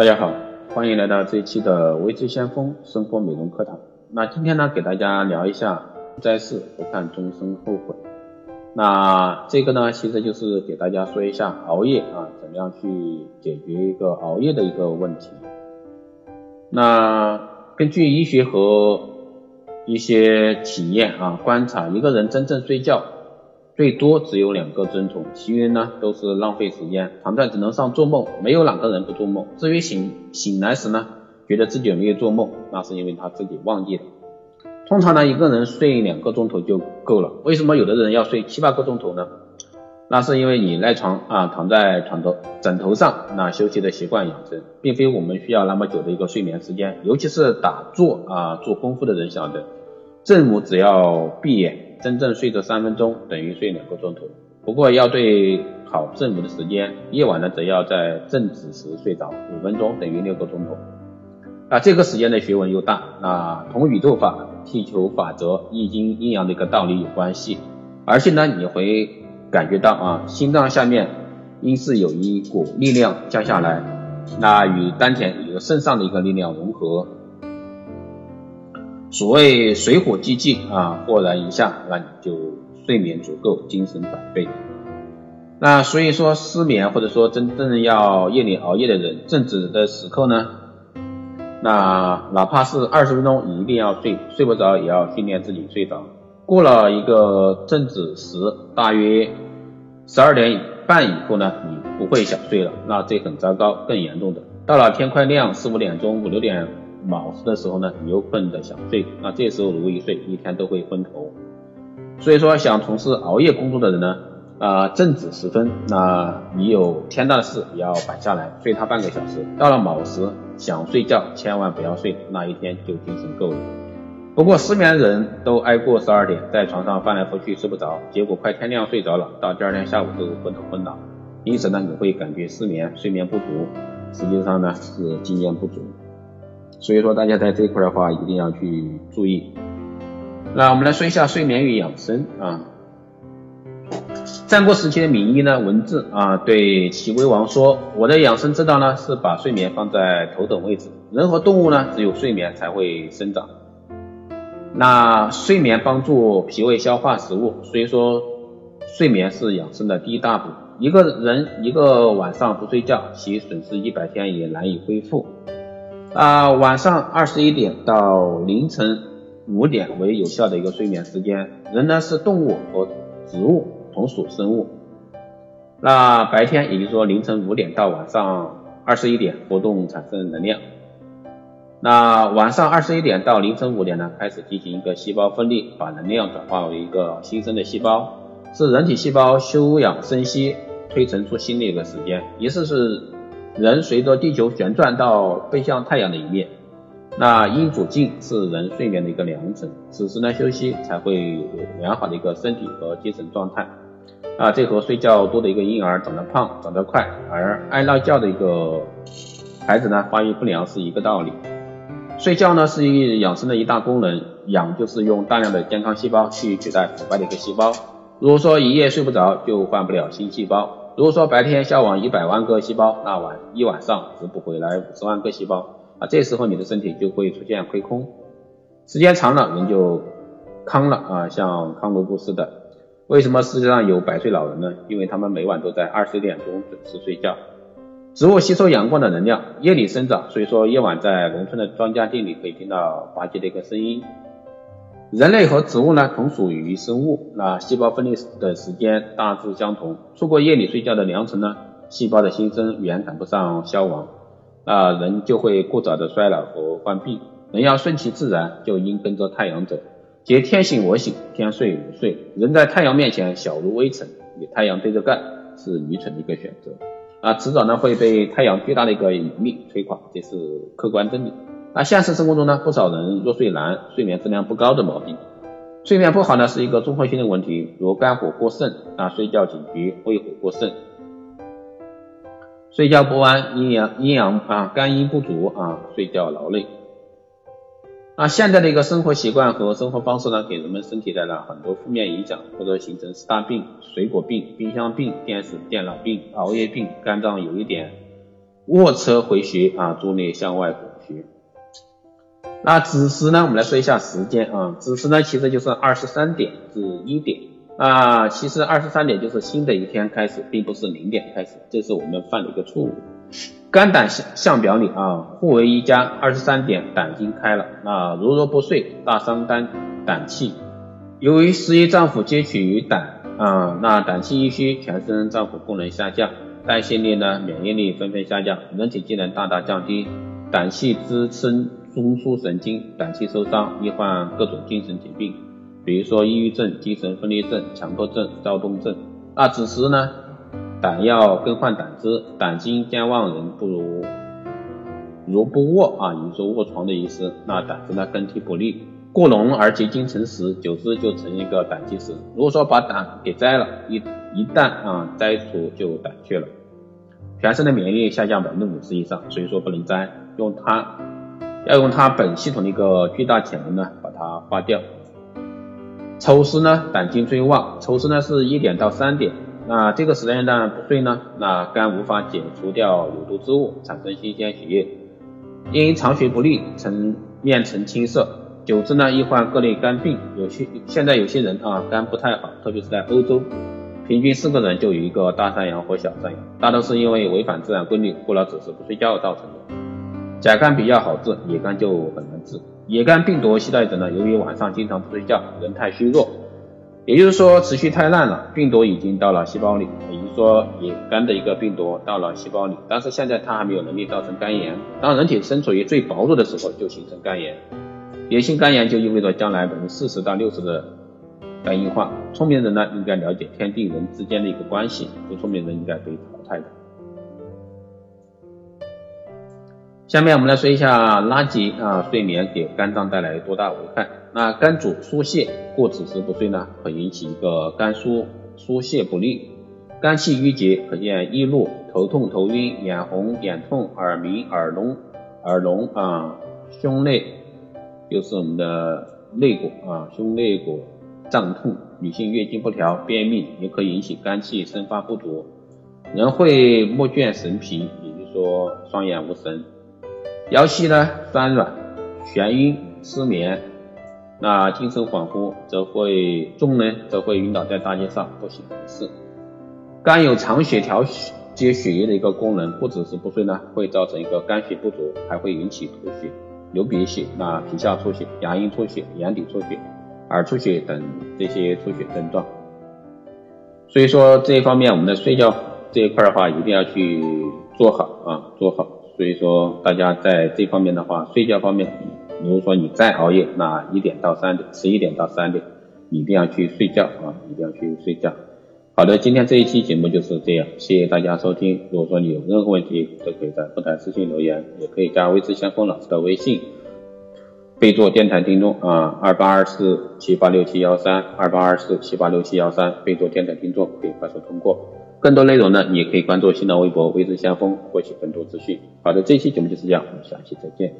大家好，欢迎来到这一期的微知先锋生活美容课堂。那今天呢，给大家聊一下在世不看终身后悔。那这个呢，其实就是给大家说一下熬夜啊，怎么样去解决一个熬夜的一个问题。那根据医学和一些体验啊，观察一个人真正睡觉。最多只有两个钟头，其余呢都是浪费时间，躺在枕头上做梦，没有哪个人不做梦。至于醒醒来时呢，觉得自己没有做梦，那是因为他自己忘记了。通常呢，一个人睡两个钟头就够了。为什么有的人要睡七八个钟头呢？那是因为你赖床啊，躺在床头枕头上，那休息的习惯养成，并非我们需要那么久的一个睡眠时间。尤其是打坐啊做功夫的人晓得，正午只要闭眼。真正睡着三分钟等于睡两个钟头，不过要对好正午的时间，夜晚呢则要在正子时睡着五分钟等于六个钟头。那，这个时间的学问又大，那同宇宙法、地球法则、易经阴阳的一个道理有关系。而且呢，你会感觉到啊，心脏下面应是有一股力量降下来，那与丹田与肾上的一个力量融合。所谓水火既济啊，豁然一下，那你就睡眠足够，精神百倍。那所以说失眠或者说真正要夜里熬夜的人，正子的时刻呢，那哪怕是二十分钟，你一定要睡，睡不着也要训练自己睡着。过了一个正子时，大约十二点半以后呢，你不会想睡了，那这很糟糕。更严重的，到了天快亮，四五点钟、五六点。卯时的时候呢，你又困得想睡，那这时候如果一睡，一天都会昏头。所以说，想从事熬夜工作的人呢，啊，正子时分，那你有天大的事也要摆下来，睡他半个小时。到了卯时，想睡觉千万不要睡，那一天就精神够了。不过失眠人都挨过十二点，在床上翻来覆去睡不着，结果快天亮睡着了，到第二天下午都昏头昏脑。因此呢，你会感觉失眠、睡眠不足，实际上呢是经验不足。所以说，大家在这一块的话，一定要去注意。那我们来说一下睡眠与养生啊。战国时期的名医呢，文治啊，对齐威王说：“我的养生之道呢，是把睡眠放在头等位置。人和动物呢，只有睡眠才会生长。那睡眠帮助脾胃消化食物，所以说睡眠是养生的第一大步。一个人一个晚上不睡觉，其损失一百天也难以恢复。”啊，晚上二十一点到凌晨五点为有效的一个睡眠时间。人呢是动物和植物同属生物。那白天，也就是说凌晨五点到晚上二十一点活动产生能量。那晚上二十一点到凌晨五点呢，开始进行一个细胞分裂，把能量转化为一个新生的细胞，是人体细胞休养生息、推陈出新的一个时间，也是是。人随着地球旋转到背向太阳的一面，那阴主静是人睡眠的一个良辰，此时呢休息才会有良好的一个身体和精神状态。啊，这和睡觉多的一个婴儿长得胖、长得快，而爱闹觉的一个孩子呢发育不良是一个道理。睡觉呢是一养生的一大功能，养就是用大量的健康细胞去取代腐败的一个细胞。如果说一夜睡不着，就换不了新细胞。如果说白天消亡一百万个细胞，那晚一晚上只补回来五十万个细胞啊，这时候你的身体就会出现亏空，时间长了人就康了啊，像康罗布似的。为什么世界上有百岁老人呢？因为他们每晚都在二十点钟准时睡觉。植物吸收阳光的能量，夜里生长，所以说夜晚在农村的庄稼地里可以听到滑稽的一个声音。人类和植物呢同属于生物，那细胞分裂的时间大致相同。错过夜里睡觉的良辰呢，细胞的新生远赶不上消亡，那人就会过早的衰老和患病。人要顺其自然，就应跟着太阳走。皆天醒我醒，天睡我睡。人在太阳面前小如微尘，与太阳对着干是愚蠢的一个选择。啊，迟早呢会被太阳巨大的一个引力推垮，这是客观真理。那现实生活中呢，不少人入睡难、睡眠质量不高的毛病。睡眠不好呢，是一个综合性的问题，如肝火过盛啊，睡觉警局；胃火过盛，睡觉不安，阴阳阴阳啊，肝阴不足啊，睡觉劳累。那现在的一个生活习惯和生活方式呢，给人们身体带来很多负面影响，或者形成四大病：水果病、冰箱病、电视电脑病、熬夜病、肝脏有一点。卧车回血啊，助力向外拱穴。那子时呢，我们来说一下时间啊，子时呢其实就是二十三点至一点啊，其实二十三点就是新的一天开始，并不是零点开始，这是我们犯的一个错误。肝胆相相表里啊，互为一家。二十三点胆经开了，那如若不睡，大伤肝胆气。由于十一脏腑皆取于胆啊，那胆气一虚，全身脏腑功能下降，代谢力呢，免疫力纷纷下降，人体机能大大降低。胆气支撑中枢神经，胆气受伤，易患各种精神疾病，比如说抑郁症、精神分裂症、强迫症、躁动症。那此时呢？胆要更换胆汁，胆经健忘人不如如不卧啊，也就卧床的意思。那胆汁呢更替不利，过浓而结晶成石，久之就成一个胆结石。如果说把胆给摘了，一一旦啊摘除就胆怯了，全身的免疫力下降百分之五十以上，所以说不能摘，用它要用它本系统的一个巨大潜能呢把它化掉。丑时呢胆经最旺，丑时呢是一点到三点。那这个时间段不睡呢，那肝无法解除掉有毒之物，产生新鲜血液，因藏血不利，呈面呈青色，久之呢易患各类肝病。有些现在有些人啊肝不太好，特别是在欧洲，平均四个人就有一个大三阳或小三阳，大都是因为违反自然规律，过了子时不睡觉造成的。甲肝比较好治，乙肝就很难治。乙肝病毒携带者呢，由于晚上经常不睡觉，人太虚弱。也就是说，持续太烂了，病毒已经到了细胞里，也就是说，乙肝的一个病毒到了细胞里，但是现在它还没有能力造成肝炎。当人体身处于最薄弱的时候，就形成肝炎。炎性肝炎就意味着将来百分之四十到六十的肝硬化。聪明人呢，应该了解天地人之间的一个关系，不聪明人应该被淘汰的。下面我们来说一下垃圾啊，睡眠给肝脏带来多大危害？那肝主疏泄，故此时不睡呢，可引起一个肝疏疏泄不利，肝气郁结，可见易怒、头痛、头晕、眼红、眼痛、耳鸣、耳聋、耳聋啊，胸内就是我们的肋骨啊，胸肋骨胀痛，女性月经不调、便秘也可以引起肝气生发不足，人会目眩神疲，也就是说双眼无神。腰膝呢酸软、眩晕、失眠，那精神恍惚，则会重呢，则会晕倒在大街上不省人事。肝有藏血调节血液的一个功能，不只是不睡呢，会造成一个肝血不足，还会引起吐血、流鼻血、那皮下出血、牙龈出血、眼底出血、耳出血等这些出血症状。所以说这一方面，我们的睡觉这一块的话，一定要去做好啊，做好。所以说，大家在这方面的话，睡觉方面，比如说你再熬夜，那一点到三点，十一点到三点，一定要去睡觉啊，一定要去睡觉。好的，今天这一期节目就是这样，谢谢大家收听。如果说你有任何问题，都可以在后台私信留言，也可以加微知先锋老师的微信，备注电台听众啊，二八二四七八六七幺三，二八二四七八六七幺三，备注电台听众可以快速通过。更多内容呢，你可以关注新浪微博“微知先锋”获取更多资讯。好的，这期节目就是这样，我们下期再见。